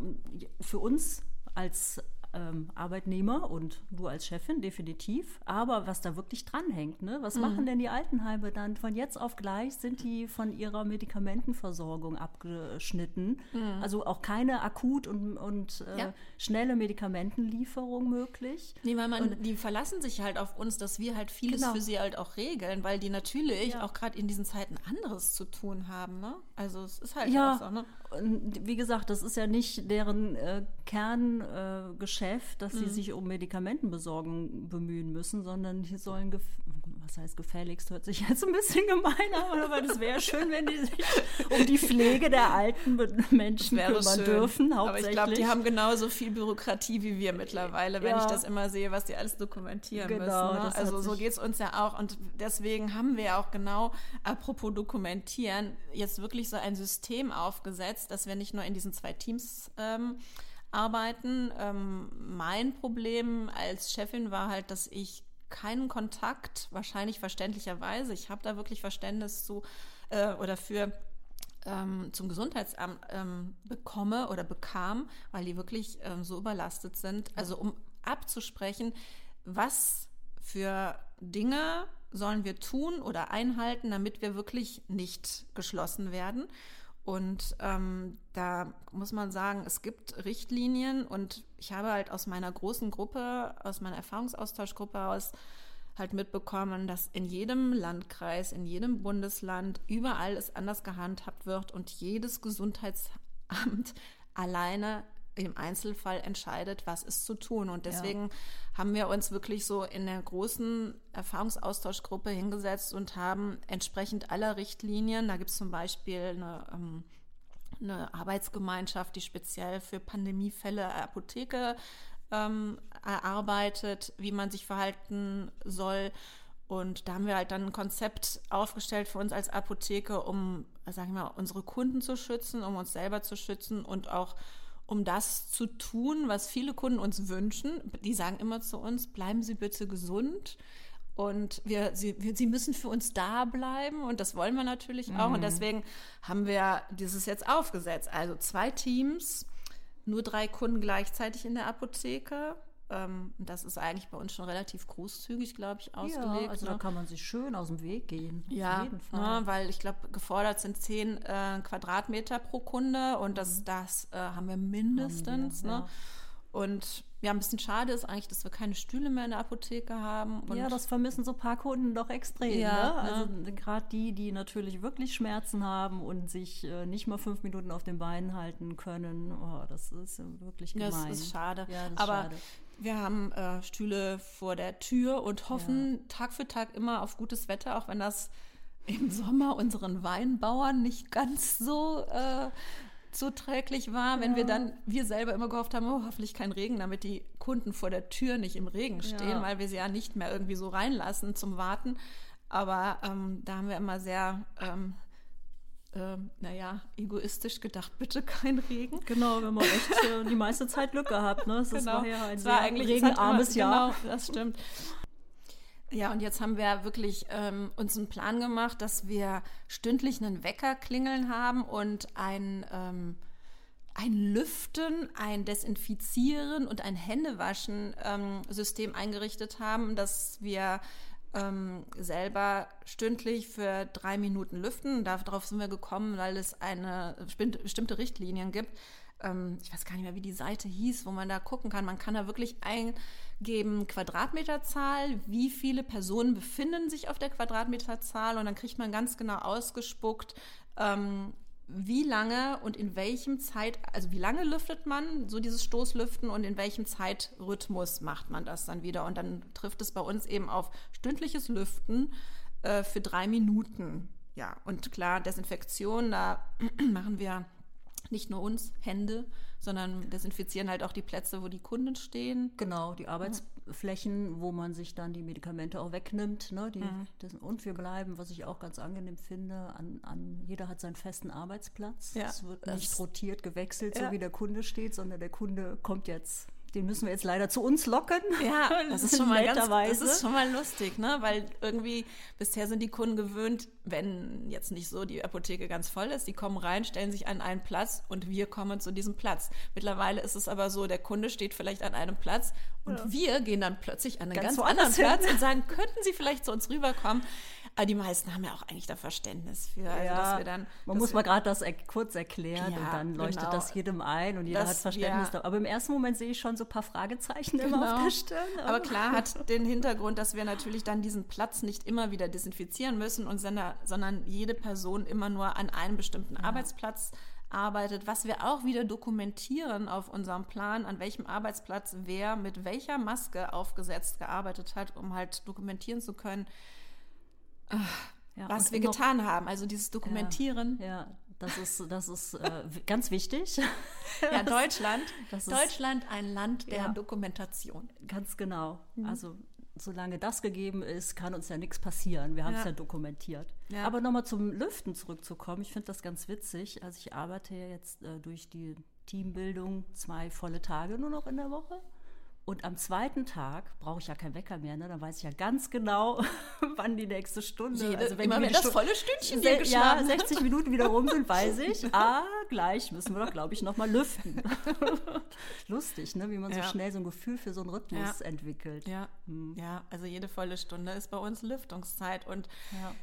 für uns als ähm, Arbeitnehmer und du als Chefin definitiv. Aber was da wirklich dranhängt, ne? was mhm. machen denn die Altenheime dann? Von jetzt auf gleich sind die von ihrer Medikamentenversorgung abgeschnitten. Mhm. Also auch keine akut und, und äh, ja. schnelle Medikamentenlieferung möglich. Nee, weil man, und, die verlassen sich halt auf uns, dass wir halt vieles genau. für sie halt auch regeln, weil die natürlich ja. auch gerade in diesen Zeiten anderes zu tun haben. Ne? Also es ist halt ja. so. Ne? Und wie gesagt, das ist ja nicht deren äh, Kerngeschäft. Äh, Geschäft, dass sie mhm. sich um Medikamentenbesorgung bemühen müssen, sondern die sollen, was heißt gefälligst, hört sich jetzt ein bisschen gemein an, aber es wäre schön, wenn die sich um die Pflege der alten Menschen kümmern schön. dürfen. Aber ich glaube, die haben genauso viel Bürokratie wie wir mittlerweile, wenn ja. ich das immer sehe, was die alles dokumentieren genau, müssen. Ne? Also so geht es uns ja auch. Und deswegen haben wir auch genau, apropos dokumentieren, jetzt wirklich so ein System aufgesetzt, dass wir nicht nur in diesen zwei Teams ähm, arbeiten. Ähm, mein Problem als Chefin war halt, dass ich keinen Kontakt, wahrscheinlich verständlicherweise, ich habe da wirklich Verständnis zu äh, oder für ähm, zum Gesundheitsamt ähm, bekomme oder bekam, weil die wirklich ähm, so überlastet sind. Also um abzusprechen, was für Dinge sollen wir tun oder einhalten, damit wir wirklich nicht geschlossen werden. Und ähm, da muss man sagen, es gibt Richtlinien und ich habe halt aus meiner großen Gruppe, aus meiner Erfahrungsaustauschgruppe aus halt mitbekommen, dass in jedem Landkreis, in jedem Bundesland überall es anders gehandhabt wird und jedes Gesundheitsamt alleine im Einzelfall entscheidet, was ist zu tun. Und deswegen ja. haben wir uns wirklich so in der großen Erfahrungsaustauschgruppe hingesetzt und haben entsprechend aller Richtlinien, da gibt es zum Beispiel eine, ähm, eine Arbeitsgemeinschaft, die speziell für Pandemiefälle Apotheke ähm, erarbeitet, wie man sich verhalten soll. Und da haben wir halt dann ein Konzept aufgestellt für uns als Apotheke, um, sagen wir mal, unsere Kunden zu schützen, um uns selber zu schützen und auch um das zu tun, was viele Kunden uns wünschen. Die sagen immer zu uns, bleiben Sie bitte gesund Und wir, sie, wir, sie müssen für uns da bleiben und das wollen wir natürlich auch. Mhm. Und deswegen haben wir dieses jetzt aufgesetzt. Also zwei Teams, nur drei Kunden gleichzeitig in der Apotheke. Ähm, das ist eigentlich bei uns schon relativ großzügig, glaube ich, ausgelegt. Ja, also ne? da kann man sich schön aus dem Weg gehen. Ja, auf jeden Fall. Ne, weil ich glaube, gefordert sind zehn äh, Quadratmeter pro Kunde und das, mhm. das äh, haben wir mindestens. Haben wir, ne? Ja. Und ja, ein bisschen schade ist eigentlich, dass wir keine Stühle mehr in der Apotheke haben. ja, das vermissen so ein paar Kunden doch extrem. Ja, ne? Also ne? gerade die, die natürlich wirklich Schmerzen haben und sich äh, nicht mal fünf Minuten auf den Beinen halten können. Oh, das ist wirklich gemein. Das ist schade. Ja, das Aber schade. Wir haben äh, Stühle vor der Tür und hoffen ja. Tag für Tag immer auf gutes Wetter, auch wenn das im Sommer unseren Weinbauern nicht ganz so äh, zuträglich war, wenn ja. wir dann, wir selber immer gehofft haben, oh, hoffentlich kein Regen, damit die Kunden vor der Tür nicht im Regen stehen, ja. weil wir sie ja nicht mehr irgendwie so reinlassen zum Warten. Aber ähm, da haben wir immer sehr, ähm, äh, naja, egoistisch gedacht, bitte kein Regen. Genau, wir haben echt äh, die meiste Zeit Glück gehabt. Ne? Das genau. war ja ein sehr eigentlich, regenarmes Jahr. Genau, das stimmt. Ja, und jetzt haben wir wirklich ähm, uns einen Plan gemacht, dass wir stündlich einen Wecker klingeln haben und ein, ähm, ein Lüften, ein Desinfizieren und ein Händewaschen-System ähm, eingerichtet haben, dass wir ähm, selber stündlich für drei Minuten lüften. Darauf sind wir gekommen, weil es eine bestimmte Richtlinien gibt. Ähm, ich weiß gar nicht mehr, wie die Seite hieß, wo man da gucken kann. Man kann da wirklich ein geben Quadratmeterzahl, wie viele Personen befinden sich auf der Quadratmeterzahl und dann kriegt man ganz genau ausgespuckt, ähm, wie lange und in welchem Zeit, also wie lange lüftet man, so dieses Stoßlüften und in welchem Zeitrhythmus macht man das dann wieder. Und dann trifft es bei uns eben auf stündliches Lüften äh, für drei Minuten. Ja, und klar, Desinfektion, da machen wir nicht nur uns Hände, sondern desinfizieren halt auch die Plätze, wo die Kunden stehen. Genau, die Arbeitsflächen, wo man sich dann die Medikamente auch wegnimmt. Ne, die, mhm. das, und wir bleiben, was ich auch ganz angenehm finde, an, an jeder hat seinen festen Arbeitsplatz. Ja, es wird nicht rotiert, gewechselt, ja. so wie der Kunde steht, sondern der Kunde kommt jetzt den müssen wir jetzt leider zu uns locken. Ja, das ist schon mal ganz, das ist schon mal lustig, ne? Weil irgendwie bisher sind die Kunden gewöhnt, wenn jetzt nicht so die Apotheke ganz voll ist, die kommen rein, stellen sich an einen Platz und wir kommen zu diesem Platz. Mittlerweile ist es aber so, der Kunde steht vielleicht an einem Platz und ja. wir gehen dann plötzlich an einen ganz, ganz anderen Platz und sagen, könnten Sie vielleicht zu uns rüberkommen? Aber die meisten haben ja auch eigentlich da Verständnis für. Also, ja, dass wir dann, man muss mal gerade das er kurz erklären ja, und dann leuchtet genau. das jedem ein und jeder das, hat Verständnis. Ja. Aber im ersten Moment sehe ich schon so ein paar Fragezeichen genau. immer auf genau. der Stirn. Aber klar hat den Hintergrund, dass wir natürlich dann diesen Platz nicht immer wieder desinfizieren müssen, und sondern jede Person immer nur an einem bestimmten. Arbeitsplatz arbeitet, was wir auch wieder dokumentieren auf unserem Plan, an welchem Arbeitsplatz wer mit welcher Maske aufgesetzt gearbeitet hat, um halt dokumentieren zu können, ja, was wir getan haben. Also dieses Dokumentieren. Ja, ja das ist, das ist äh, ganz wichtig. ja, Deutschland. Deutschland ein Land der ja, Dokumentation. Ganz genau. Mhm. Also solange das gegeben ist, kann uns ja nichts passieren. Wir haben es ja. dokumentiert. Aber nochmal zum Lüften zurückzukommen. Ich finde das ganz witzig. Also ich arbeite ja jetzt äh, durch die Teambildung zwei volle Tage nur noch in der Woche. Und am zweiten Tag brauche ich ja keinen Wecker mehr, ne? Dann weiß ich ja ganz genau, wann die nächste Stunde. Jede, also wenn immer wenn das Stunde, volle Stündchen hier Ja, 60 Minuten wieder rum sind, weiß ich. Ah, gleich müssen wir doch, glaube ich, nochmal lüften. Lustig, ne? Wie man ja. so schnell so ein Gefühl für so einen Rhythmus ja. entwickelt. Ja. Hm. ja, also jede volle Stunde ist bei uns Lüftungszeit und ja.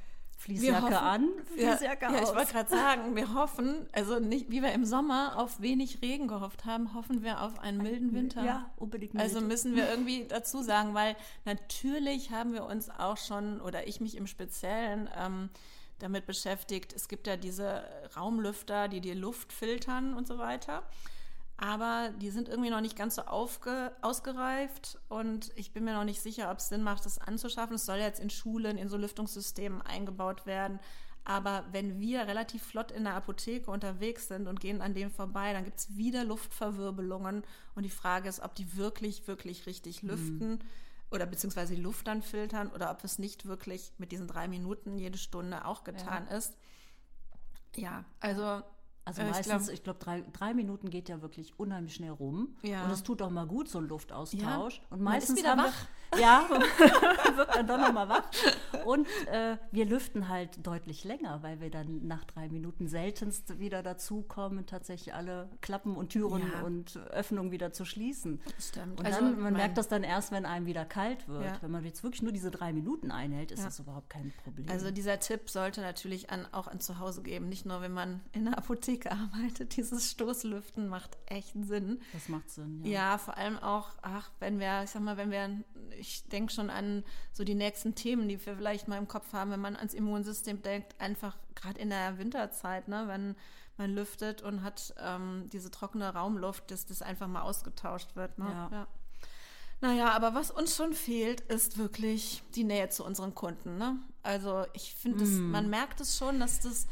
Fließjacke hoffen, an, Fließjacke ja, ja, ich wollte gerade sagen, wir hoffen, also nicht, wie wir im Sommer auf wenig Regen gehofft haben, hoffen wir auf einen milden Winter. Ja, unbedingt. Mild. Also müssen wir irgendwie dazu sagen, weil natürlich haben wir uns auch schon, oder ich mich im Speziellen, ähm, damit beschäftigt, es gibt ja diese Raumlüfter, die die Luft filtern und so weiter aber die sind irgendwie noch nicht ganz so aufge, ausgereift und ich bin mir noch nicht sicher, ob es Sinn macht, das anzuschaffen. Es soll jetzt in Schulen, in so Lüftungssystemen eingebaut werden. Aber wenn wir relativ flott in der Apotheke unterwegs sind und gehen an dem vorbei, dann gibt es wieder Luftverwirbelungen. Und die Frage ist, ob die wirklich, wirklich richtig mhm. lüften mhm. oder beziehungsweise die Luft dann filtern oder ob es nicht wirklich mit diesen drei Minuten jede Stunde auch getan ja. ist. Ja, also Also äh, meistens, ich glaube, glaub, drei, drei Minuten geht ja wirklich unheimlich schnell rum. Ja. Und es tut auch mal gut, so ein Luftaustausch. Ja. Und meistens Man ist wieder wach. Ja, wird dann doch nochmal wach. Und äh, wir lüften halt deutlich länger, weil wir dann nach drei Minuten seltenst wieder dazukommen, tatsächlich alle Klappen und Türen ja. und Öffnungen wieder zu schließen. Das stimmt. Und also, dann, man merkt das dann erst, wenn einem wieder kalt wird. Wenn man jetzt wirklich nur diese drei Minuten einhält, ist das überhaupt kein Problem. Also dieser Tipp sollte natürlich an, auch an zu Hause geben, nicht nur, wenn man in der Apotheke gearbeitet. Dieses Stoßlüften macht echt Sinn. Das macht Sinn, ja. Ja, vor allem auch, ach, wenn wir, ich sag mal, wenn wir, ich denke schon an so die nächsten Themen, die wir vielleicht mal im Kopf haben, wenn man ans Immunsystem denkt, einfach gerade in der Winterzeit, ne, wenn man lüftet und hat ähm, diese trockene Raumluft, dass das einfach mal ausgetauscht wird. Ne? Ja. ja. Naja, aber was uns schon fehlt, ist wirklich die Nähe zu unseren Kunden. Ne? Also ich finde, mm. man merkt es schon, dass das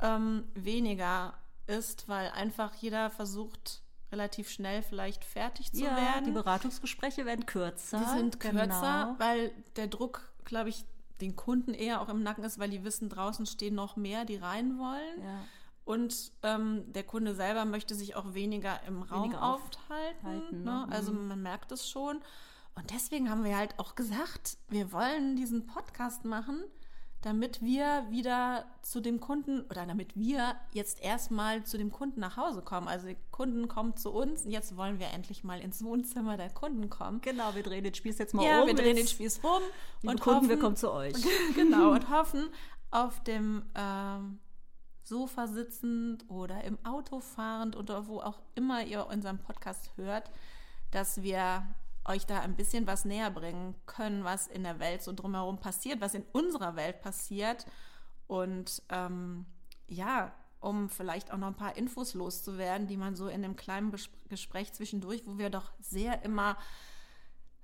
ähm, weniger ist, weil einfach jeder versucht, relativ schnell vielleicht fertig zu ja, werden. Die Beratungsgespräche werden kürzer. Die sind kürzer, genau. weil der Druck, glaube ich, den Kunden eher auch im Nacken ist, weil die wissen, draußen stehen noch mehr, die rein wollen. Ja. Und ähm, der Kunde selber möchte sich auch weniger im Raum weniger aufhalten. Ne? ne? Also mhm. man merkt es schon. Und deswegen haben wir halt auch gesagt, wir wollen diesen Podcast machen, damit wir wieder zu dem Kunden oder damit wir jetzt erstmal zu dem Kunden nach Hause kommen. Also der Kunden kommt zu uns und jetzt wollen wir endlich mal ins Wohnzimmer der Kunden kommen. Genau, wir drehen den Spieß jetzt mal ja, um. wir drehen den Spieß rum und Kunden, hoffen, wir kommen zu euch. genau, und hoffen auf dem ähm, Sofa sitzend oder im Auto fahrend oder wo auch immer ihr unseren Podcast hört, dass wir euch da ein bisschen was näher bringen können, was in der Welt so drumherum passiert, was in unserer Welt passiert. Und ähm, ja, um vielleicht auch noch ein paar Infos loszuwerden, die man so in dem kleinen Gespräch zwischendurch, wo wir doch sehr immer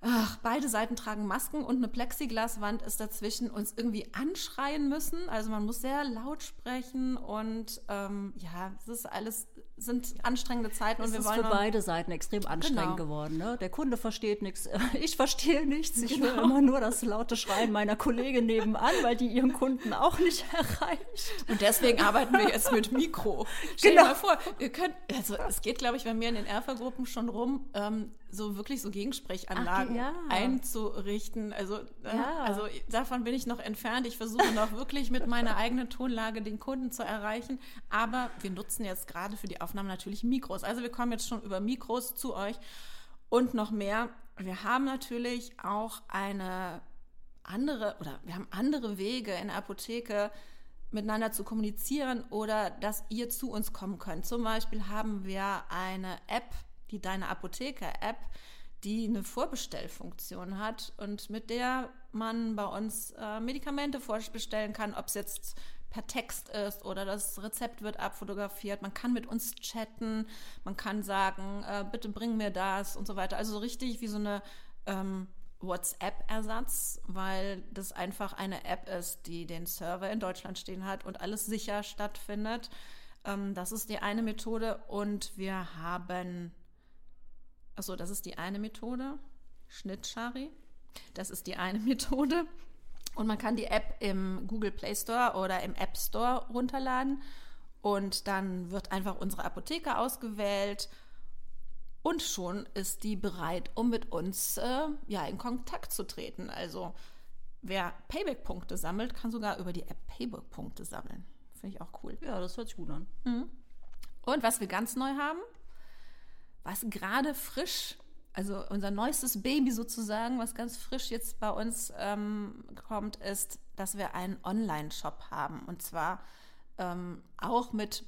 ach, beide Seiten tragen Masken und eine Plexiglaswand ist dazwischen, uns irgendwie anschreien müssen. Also man muss sehr laut sprechen und ähm, ja, es ist alles sind anstrengende Zeiten es und wir ist wollen für beide Seiten extrem anstrengend genau. geworden. Ne? Der Kunde versteht nichts, ich verstehe nichts. Ich genau. höre immer nur das laute Schreien meiner Kollegin nebenan, weil die ihren Kunden auch nicht erreicht. Und deswegen arbeiten wir jetzt mit Mikro. Stell genau. dir mal vor, ihr könnt, also es geht, glaube ich, bei mir in den Erfa-Gruppen schon rum. Ähm, so wirklich so Gegensprechanlagen Ach, ja. einzurichten. Also, äh, ja. also davon bin ich noch entfernt. Ich versuche noch wirklich mit meiner eigenen Tonlage den Kunden zu erreichen. Aber wir nutzen jetzt gerade für die Aufnahmen natürlich Mikros. Also wir kommen jetzt schon über Mikros zu euch und noch mehr. Wir haben natürlich auch eine andere oder wir haben andere Wege in der Apotheke miteinander zu kommunizieren oder dass ihr zu uns kommen könnt. Zum Beispiel haben wir eine App, die Deine Apotheker-App, die eine Vorbestellfunktion hat und mit der man bei uns äh, Medikamente vorbestellen kann, ob es jetzt per Text ist oder das Rezept wird abfotografiert. Man kann mit uns chatten, man kann sagen, äh, bitte bring mir das und so weiter. Also so richtig wie so eine ähm, WhatsApp-Ersatz, weil das einfach eine App ist, die den Server in Deutschland stehen hat und alles sicher stattfindet. Ähm, das ist die eine Methode und wir haben Achso, das ist die eine Methode. Schnittschari. Das ist die eine Methode. Und man kann die App im Google Play Store oder im App Store runterladen. Und dann wird einfach unsere Apotheke ausgewählt. Und schon ist die bereit, um mit uns äh, ja, in Kontakt zu treten. Also wer Payback-Punkte sammelt, kann sogar über die App Payback-Punkte sammeln. Finde ich auch cool. Ja, das hört sich gut an. Mhm. Und was wir ganz neu haben, was gerade frisch, also unser neuestes Baby sozusagen, was ganz frisch jetzt bei uns ähm, kommt, ist, dass wir einen Online-Shop haben. Und zwar ähm, auch mit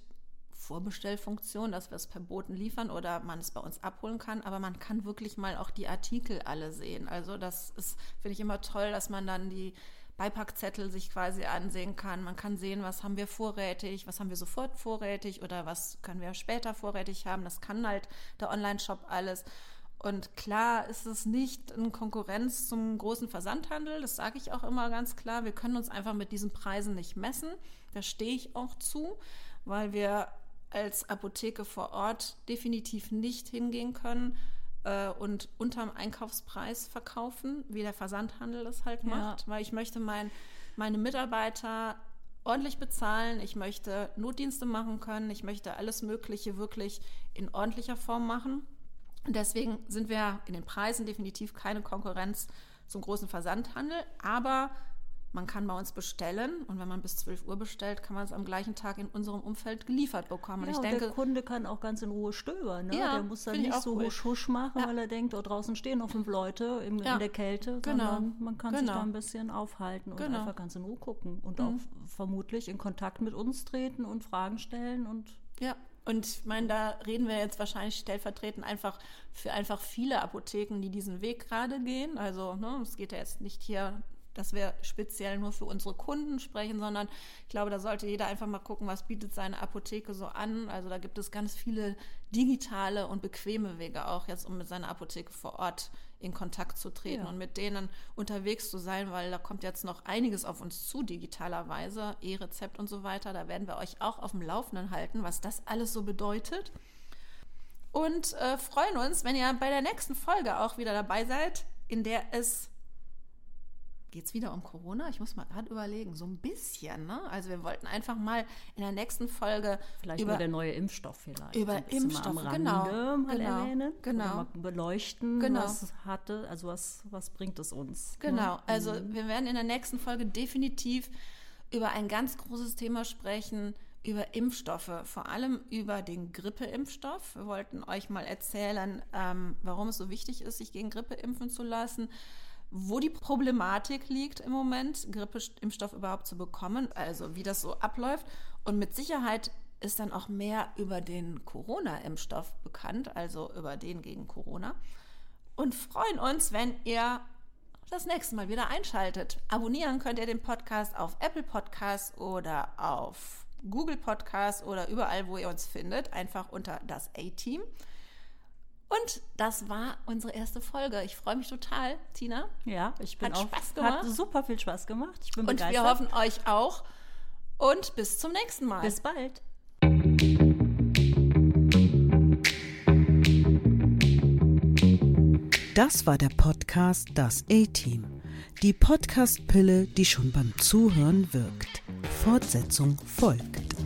Vorbestellfunktion, dass wir es per Boten liefern oder man es bei uns abholen kann, aber man kann wirklich mal auch die Artikel alle sehen. Also das ist, finde ich immer toll, dass man dann die Beipackzettel sich quasi ansehen kann. Man kann sehen, was haben wir vorrätig, was haben wir sofort vorrätig oder was können wir später vorrätig haben. Das kann halt der Online-Shop alles. Und klar ist es nicht in Konkurrenz zum großen Versandhandel, das sage ich auch immer ganz klar. Wir können uns einfach mit diesen Preisen nicht messen. Da stehe ich auch zu, weil wir als Apotheke vor Ort definitiv nicht hingehen können äh, und unterm Einkaufspreis verkaufen, wie der Versandhandel das halt macht, ja. weil ich möchte mein, meine Mitarbeiter ordentlich bezahlen, ich möchte Notdienste machen können, ich möchte alles Mögliche wirklich in ordentlicher Form machen. Und deswegen sind wir in den Preisen definitiv keine Konkurrenz zum großen Versandhandel, aber man kann bei uns bestellen und wenn man bis 12 Uhr bestellt, kann man es am gleichen Tag in unserem Umfeld geliefert bekommen. Ja, und ich und denke, der Kunde kann auch ganz in Ruhe stöbern. Ne? Ja, der muss dann nicht so cool. husch husch machen, Ja. weil er denkt, oh, draußen stehen noch fünf Leute in, Ja, in der Kälte, genau, sondern man kann sich genau. da ein bisschen aufhalten und Genau. einfach ganz in Ruhe gucken und Mhm. auch vermutlich in Kontakt mit uns treten und Fragen stellen und Ja, und ich meine, da reden wir jetzt wahrscheinlich stellvertretend einfach für einfach viele Apotheken, die diesen Weg gerade gehen. Also ne, es geht ja jetzt nicht hier, dass wir speziell nur für unsere Kunden sprechen, sondern ich glaube, da sollte jeder einfach mal gucken, was bietet seine Apotheke so an. Also da gibt es ganz viele digitale und bequeme Wege auch jetzt, um mit seiner Apotheke vor Ort in Kontakt zu treten Ja. und mit denen unterwegs zu sein, weil da kommt jetzt noch einiges auf uns zu, digitalerweise, E-Rezept und so weiter. Da werden wir euch auch auf dem Laufenden halten, was das alles so bedeutet. Und äh, freuen uns, wenn ihr bei der nächsten Folge auch wieder dabei seid, in der es geht es wieder um Corona? Ich muss mal gerade überlegen, so ein bisschen. Ne? Also wir wollten einfach mal in der nächsten Folge vielleicht über der neue Impfstoff vielleicht. über am genau, mal genau, erwähnen. genau. Mal beleuchten, Genau. was hatte, also was, was bringt es uns. Genau, Ne? also wir werden in der nächsten Folge definitiv über ein ganz großes Thema sprechen, über Impfstoffe, vor allem über den Grippeimpfstoff. Wir wollten euch mal erzählen, ähm, warum es so wichtig ist, sich gegen Grippe impfen zu lassen, wo die Problematik liegt im Moment, Grippeimpfstoff überhaupt zu bekommen, also wie das so abläuft. Und mit Sicherheit ist dann auch mehr über den Corona-Impfstoff bekannt, also über den gegen Corona. Und freuen uns, wenn ihr das nächste Mal wieder einschaltet. Abonnieren könnt ihr den Podcast auf Apple Podcasts oder auf Google Podcasts oder überall, wo ihr uns findet, einfach unter das A-Team. Und das war unsere erste Folge. Ich freue mich total, Tina. Ja, ich bin Hat auch. Spaß gemacht. Hat super viel Spaß gemacht. Ich bin Und begeistert. wir hoffen euch auch. Und bis zum nächsten Mal. Bis bald. Das war der Podcast Das A-Team. Die Podcast-Pille, die schon beim Zuhören wirkt. Fortsetzung folgt.